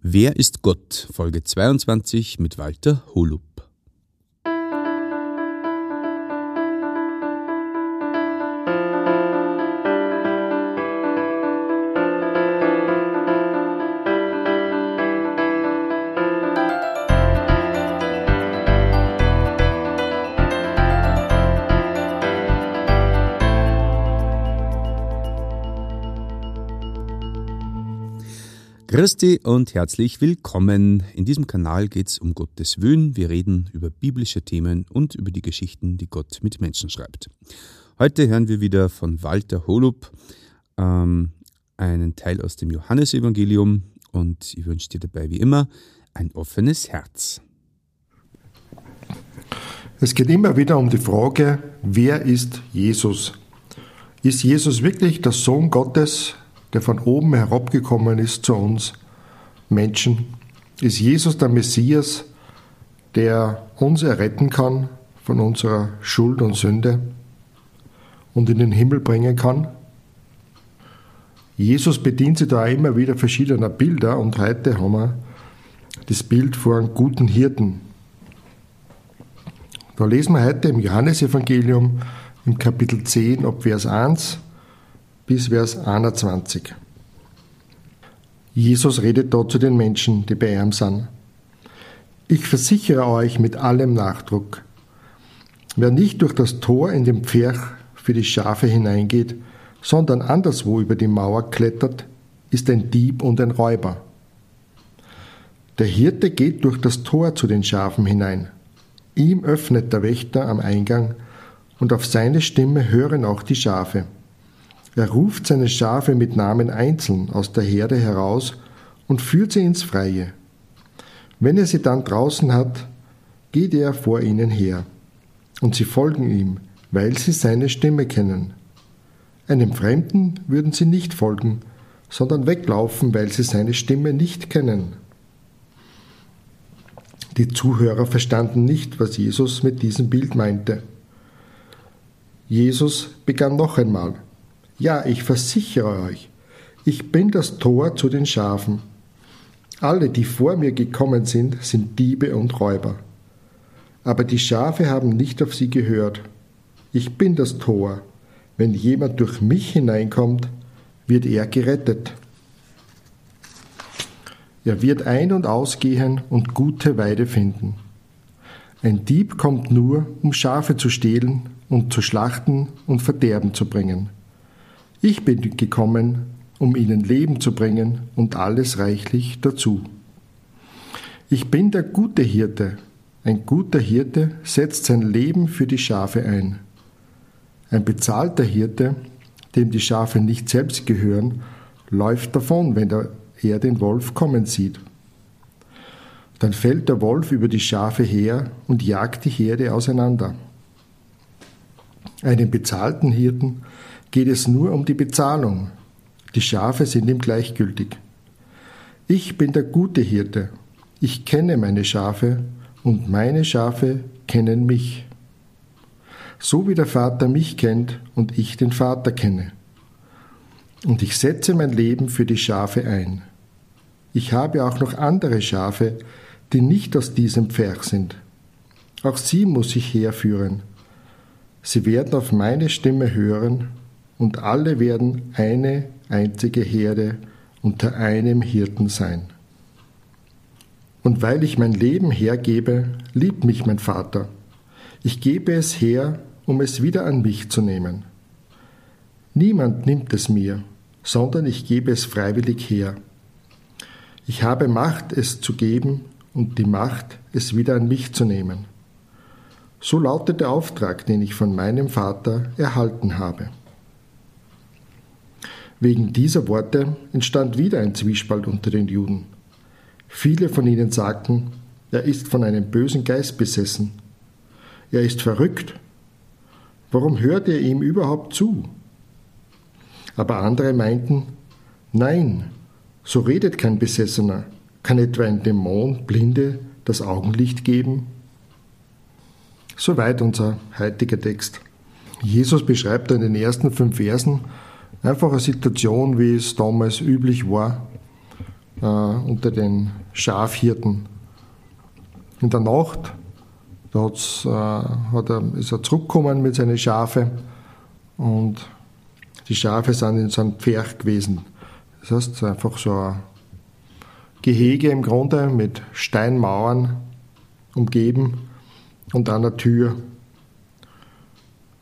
Wer ist Gott? Folge 22 mit Walter Holub. Christi und herzlich willkommen. In diesem Kanal geht es um Gottes Willen. Wir reden über biblische Themen und über die Geschichten, die Gott mit Menschen schreibt. Heute hören wir wieder von Walter Holub ähm, einen Teil aus dem Johannesevangelium und ich wünsche dir dabei wie immer ein offenes Herz. Es geht immer wieder um die Frage, wer ist Jesus? Ist Jesus wirklich der Sohn Gottes, der von oben herabgekommen ist zu uns Menschen? Ist Jesus der Messias, der uns erretten kann von unserer Schuld und Sünde und in den Himmel bringen kann? Jesus bedient sich da immer wieder verschiedener Bilder und heute haben wir das Bild einem guten Hirten. Da lesen wir heute im Johannesevangelium im Kapitel 10 ab Vers 1 bis Vers 21. Jesus redet dort zu den Menschen, die bei ihm sind. Ich versichere euch mit allem Nachdruck, wer nicht durch das Tor in den Pferch für die Schafe hineingeht, sondern anderswo über die Mauer klettert, ist ein Dieb und ein Räuber. Der Hirte geht durch das Tor zu den Schafen hinein. Ihm öffnet der Wächter am Eingang, und auf seine Stimme hören auch die Schafe. Er ruft seine Schafe mit Namen einzeln aus der Herde heraus und führt sie ins Freie. Wenn er sie dann draußen hat, geht er vor ihnen her. Und sie folgen ihm, weil sie seine Stimme kennen. Einem Fremden würden sie nicht folgen, sondern weglaufen, weil sie seine Stimme nicht kennen. Die Zuhörer verstanden nicht, was Jesus mit diesem Bild meinte. Jesus begann noch einmal. Ja, ich versichere euch, ich bin das Tor zu den Schafen. Alle, die vor mir gekommen sind, sind Diebe und Räuber. Aber die Schafe haben nicht auf sie gehört. Ich bin das Tor. Wenn jemand durch mich hineinkommt, wird er gerettet. Er wird ein- und ausgehen und gute Weide finden. Ein Dieb kommt nur, um Schafe zu stehlen und zu schlachten und Verderben zu bringen. Ich bin gekommen, um ihnen Leben zu bringen und alles reichlich dazu. Ich bin der gute Hirte. Ein guter Hirte setzt sein Leben für die Schafe ein. Ein bezahlter Hirte, dem die Schafe nicht selbst gehören, läuft davon, wenn er den Wolf kommen sieht. Dann fällt der Wolf über die Schafe her und jagt die Herde auseinander. Einen bezahlten Hirten geht es nur um die Bezahlung. Die Schafe sind ihm gleichgültig. Ich bin der gute Hirte. Ich kenne meine Schafe und meine Schafe kennen mich. So wie der Vater mich kennt und ich den Vater kenne. Und ich setze mein Leben für die Schafe ein. Ich habe auch noch andere Schafe, die nicht aus diesem Pferch sind. Auch sie muss ich herführen. Sie werden auf meine Stimme hören und alle werden eine einzige Herde unter einem Hirten sein. Und weil ich mein Leben hergebe, liebt mich mein Vater. Ich gebe es her, um es wieder an mich zu nehmen. Niemand nimmt es mir, sondern ich gebe es freiwillig her. Ich habe Macht, es zu geben und die Macht, es wieder an mich zu nehmen. So lautet der Auftrag, den ich von meinem Vater erhalten habe. Wegen dieser Worte entstand wieder ein Zwiespalt unter den Juden. Viele von ihnen sagten, er ist von einem bösen Geist besessen. Er ist verrückt. Warum hört er ihm überhaupt zu? Aber andere meinten, nein, so redet kein Besessener. Kann etwa ein Dämon Blinde das Augenlicht geben? Soweit unser heutiger Text. Jesus beschreibt in den ersten fünf Versen einfach eine Situation, wie es damals üblich war. äh, unter den Schafhirten. In der Nacht da hat's, äh, hat er, ist er zurückgekommen mit seinen Schafe und die Schafe sind in so einem Pferch gewesen. Das heißt, einfach so ein Gehege im Grunde mit Steinmauern umgeben und einer Tür,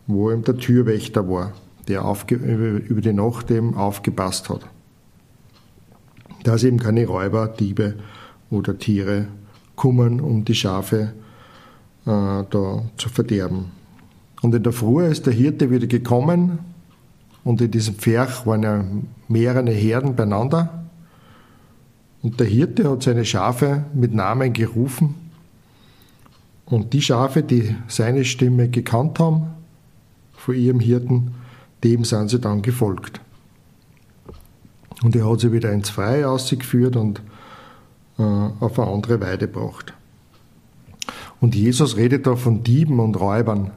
wo eben der Türwächter war, der über die Nacht eben aufgepasst hat. Dass eben keine Räuber, Diebe oder Tiere kommen, um die Schafe äh, da zu verderben. Und in der Früh ist der Hirte wieder gekommen und in diesem Pferch waren ja mehrere Herden beieinander. Und der Hirte hat seine Schafe mit Namen gerufen. Und die Schafe, die seine Stimme gekannt haben, von ihrem Hirten, dem sind sie dann gefolgt. Und er hat sie wieder ins Freie ausgeführt und äh, auf eine andere Weide gebracht. Und Jesus redet da von Dieben und Räubern.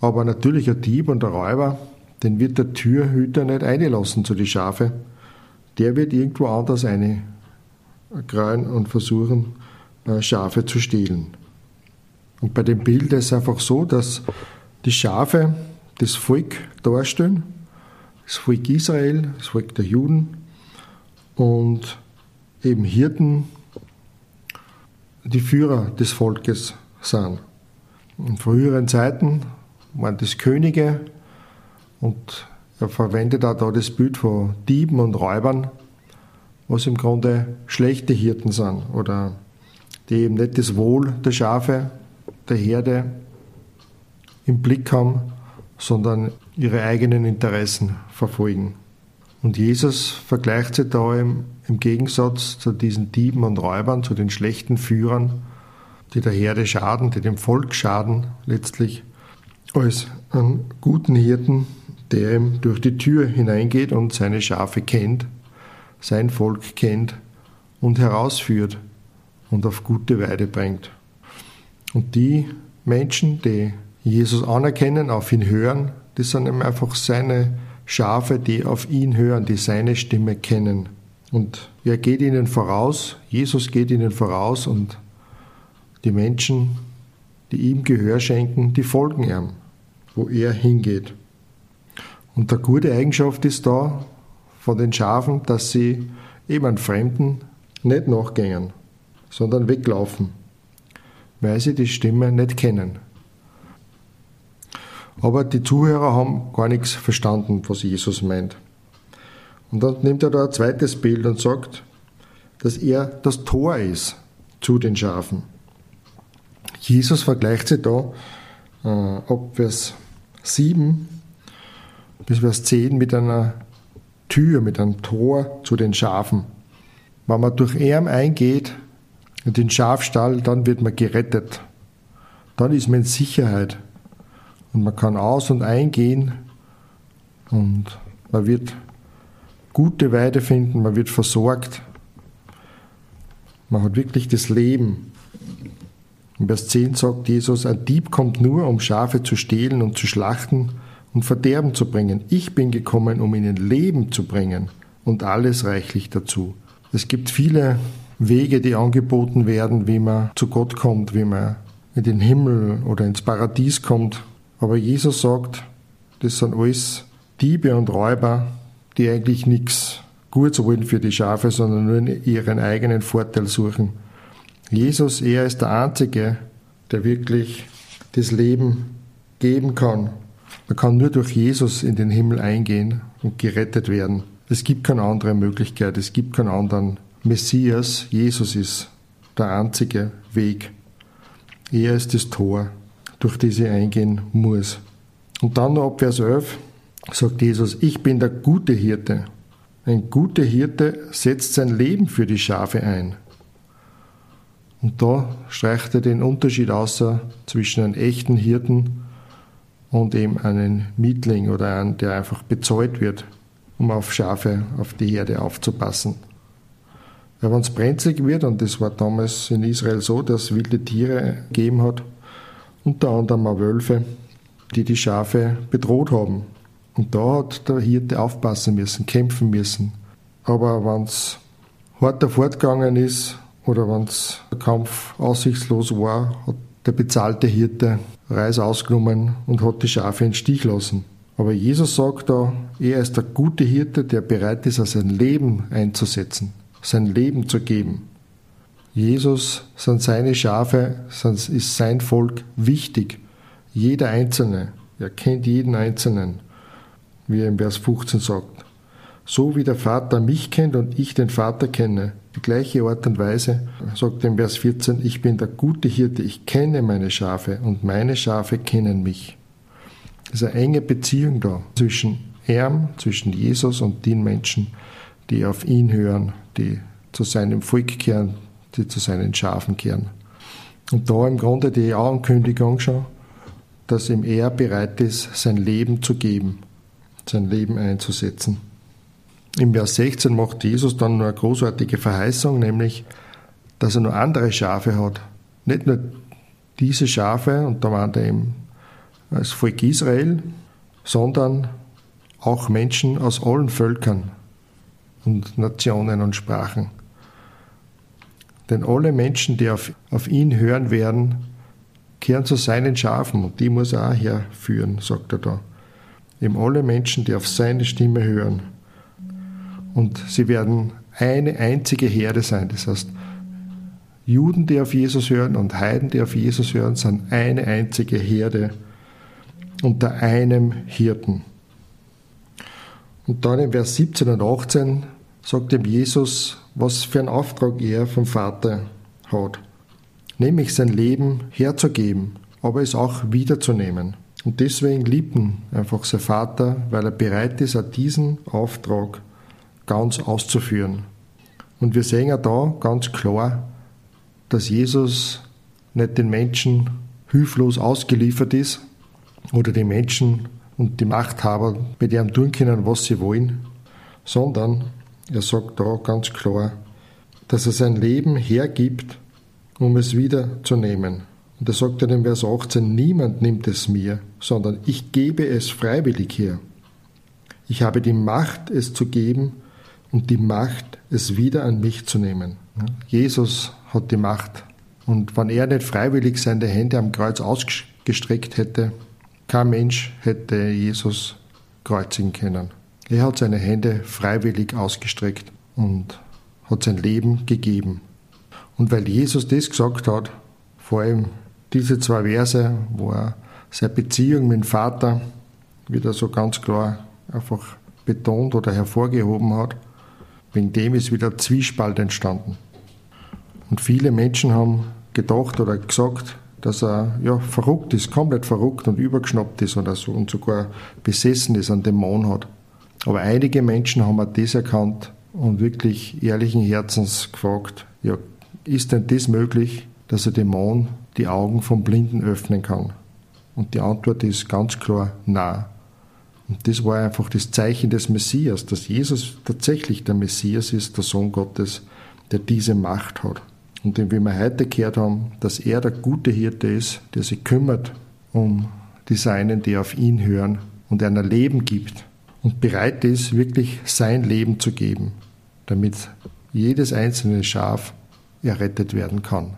Aber natürlich ein Dieb und ein Räuber, den wird der Türhüter nicht einlassen zu den Schafe. Der wird irgendwo anders einkreuen und versuchen, äh, Schafe zu stehlen. Und bei dem Bild ist es einfach so, dass die Schafe das Volk darstellen, das Volk Israel, das Volk der Juden und eben Hirten die Führer des Volkes sind. In früheren Zeiten waren das Könige und er verwendet auch da das Bild von Dieben und Räubern, was im Grunde schlechte Hirten sind oder die eben nicht das Wohl der Schafe, der Herde im Blick haben, sondern ihre eigenen Interessen verfolgen. Und Jesus vergleicht sie da im, im Gegensatz zu diesen Dieben und Räubern, zu den schlechten Führern, die der Herde schaden, die dem Volk schaden letztlich, als einen guten Hirten, der ihm durch die Tür hineingeht und seine Schafe kennt, sein Volk kennt und herausführt und auf gute Weide bringt. Und die Menschen, die Jesus anerkennen, auf ihn hören, das sind einfach seine Schafe, die auf ihn hören, die seine Stimme kennen. Und er geht ihnen voraus, Jesus geht ihnen voraus und die Menschen, die ihm Gehör schenken, die folgen ihm, wo er hingeht. Und der gute Eigenschaft ist da von den Schafen, dass sie eben an Fremden nicht nachgängen, sondern weglaufen, weil sie die Stimme nicht kennen. Aber die Zuhörer haben gar nichts verstanden, was Jesus meint. Und dann nimmt er da ein zweites Bild und sagt, dass er das Tor ist zu den Schafen. Jesus vergleicht sie da äh, ab Vers 7 bis Vers 10 mit einer Tür, mit einem Tor zu den Schafen. Wenn man durch ihn eingeht, in den Schafstall, dann wird man gerettet. Dann ist man in Sicherheit. Und man kann aus- und eingehen und man wird gute Weide finden, man wird versorgt. Man hat wirklich das Leben. In Vers 10 sagt Jesus, ein Dieb kommt nur, um Schafe zu stehlen und zu schlachten und Verderben zu bringen. Ich bin gekommen, um ihnen Leben zu bringen und alles reichlich dazu. Es gibt viele Wege, die angeboten werden, wie man zu Gott kommt, wie man in den Himmel oder ins Paradies kommt. Aber Jesus sagt, das sind alles Diebe und Räuber, die eigentlich nichts Gutes wollen für die Schafe, sondern nur ihren eigenen Vorteil suchen. Jesus, er ist der Einzige, der wirklich das Leben geben kann. Man kann nur durch Jesus in den Himmel eingehen und gerettet werden. Es gibt keine andere Möglichkeit, es gibt keinen anderen Messias. Jesus ist der einzige Weg. Er ist das Tor durch die sie eingehen muss. Und dann noch ab Vers 11 sagt Jesus, ich bin der gute Hirte. Ein guter Hirte setzt sein Leben für die Schafe ein. Und da streicht er den Unterschied außer zwischen einem echten Hirten und eben einem Mietling oder einem, der einfach bezahlt wird, um auf Schafe, auf die Herde aufzupassen. Weil wenn es brenzlig wird, und das war damals in Israel so, dass es wilde Tiere gegeben hat, unter anderem auch Wölfe, die die Schafe bedroht haben. Und da hat der Hirte aufpassen müssen, kämpfen müssen. Aber wenn es harter fortgegangen ist oder wenn der Kampf aussichtslos war, hat der bezahlte Hirte Reis ausgenommen und hat die Schafe in Stich lassen. Aber Jesus sagt da, er ist der gute Hirte, der bereit ist, sein Leben einzusetzen, sein Leben zu geben. Jesus sind seine Schafe, ist sein Volk wichtig. Jeder Einzelne. Er kennt jeden Einzelnen, wie er im Vers 15 sagt. So wie der Vater mich kennt und ich den Vater kenne. Die gleiche Art und Weise sagt er im Vers 14, ich bin der gute Hirte, ich kenne meine Schafe und meine Schafe kennen mich. Es ist eine enge Beziehung da zwischen ihm, zwischen Jesus und den Menschen, die auf ihn hören, die zu seinem Volk kehren, die zu seinen Schafen kehren. Und da im Grunde die Ankündigung schon, dass ihm er bereit ist, sein Leben zu geben, sein Leben einzusetzen. Im Vers 16 macht Jesus dann eine großartige Verheißung, nämlich, dass er nur andere Schafe hat. Nicht nur diese Schafe, und da meint er eben das Volk Israel, sondern auch Menschen aus allen Völkern und Nationen und Sprachen. Denn alle Menschen, die auf, auf ihn hören werden, kehren zu seinen Schafen und die muss er auch herführen, sagt er da. Eben alle Menschen, die auf seine Stimme hören. Und sie werden eine einzige Herde sein. Das heißt, Juden, die auf Jesus hören und Heiden, die auf Jesus hören, sind eine einzige Herde unter einem Hirten. Und dann im Vers 17 und 18 sagt ihm Jesus, was für einen Auftrag er vom Vater hat. Nämlich sein Leben herzugeben, aber es auch wiederzunehmen. Und deswegen liebt ihn einfach sein Vater, weil er bereit ist, auch diesen Auftrag ganz auszuführen. Und wir sehen ja da ganz klar, dass Jesus nicht den Menschen hilflos ausgeliefert ist oder die Menschen und die Machthaber mit ihm tun können, was sie wollen, sondern er sagt da ganz klar, dass er sein Leben hergibt, um es wiederzunehmen. Und er sagt dann in Vers 18, niemand nimmt es mir, sondern ich gebe es freiwillig her. Ich habe die Macht, es zu geben und die Macht, es wieder an mich zu nehmen. Jesus hat die Macht. Und wenn er nicht freiwillig seine Hände am Kreuz ausgestreckt hätte, kein Mensch hätte Jesus kreuzigen können. Er hat seine Hände freiwillig ausgestreckt und hat sein Leben gegeben. Und weil Jesus das gesagt hat, vor allem diese zwei Verse, wo er seine Beziehung mit dem Vater wieder so ganz klar einfach betont oder hervorgehoben hat, wegen dem ist wieder Zwiespalt entstanden. Und viele Menschen haben gedacht oder gesagt, dass er ja, verrückt ist, komplett verrückt und übergeschnappt ist oder so und sogar besessen ist, einen Dämon hat. Aber einige Menschen haben auch das erkannt und wirklich ehrlichen Herzens gefragt, ja, ist denn das möglich, dass ein Dämon die Augen vom Blinden öffnen kann? Und die Antwort ist ganz klar, nein. Und das war einfach das Zeichen des Messias, dass Jesus tatsächlich der Messias ist, der Sohn Gottes, der diese Macht hat. Und wie wir heute gehört haben, dass er der gute Hirte ist, der sich kümmert um die Seinen, die auf ihn hören und einer Leben gibt und bereit ist, wirklich sein Leben zu geben, damit jedes einzelne Schaf errettet werden kann.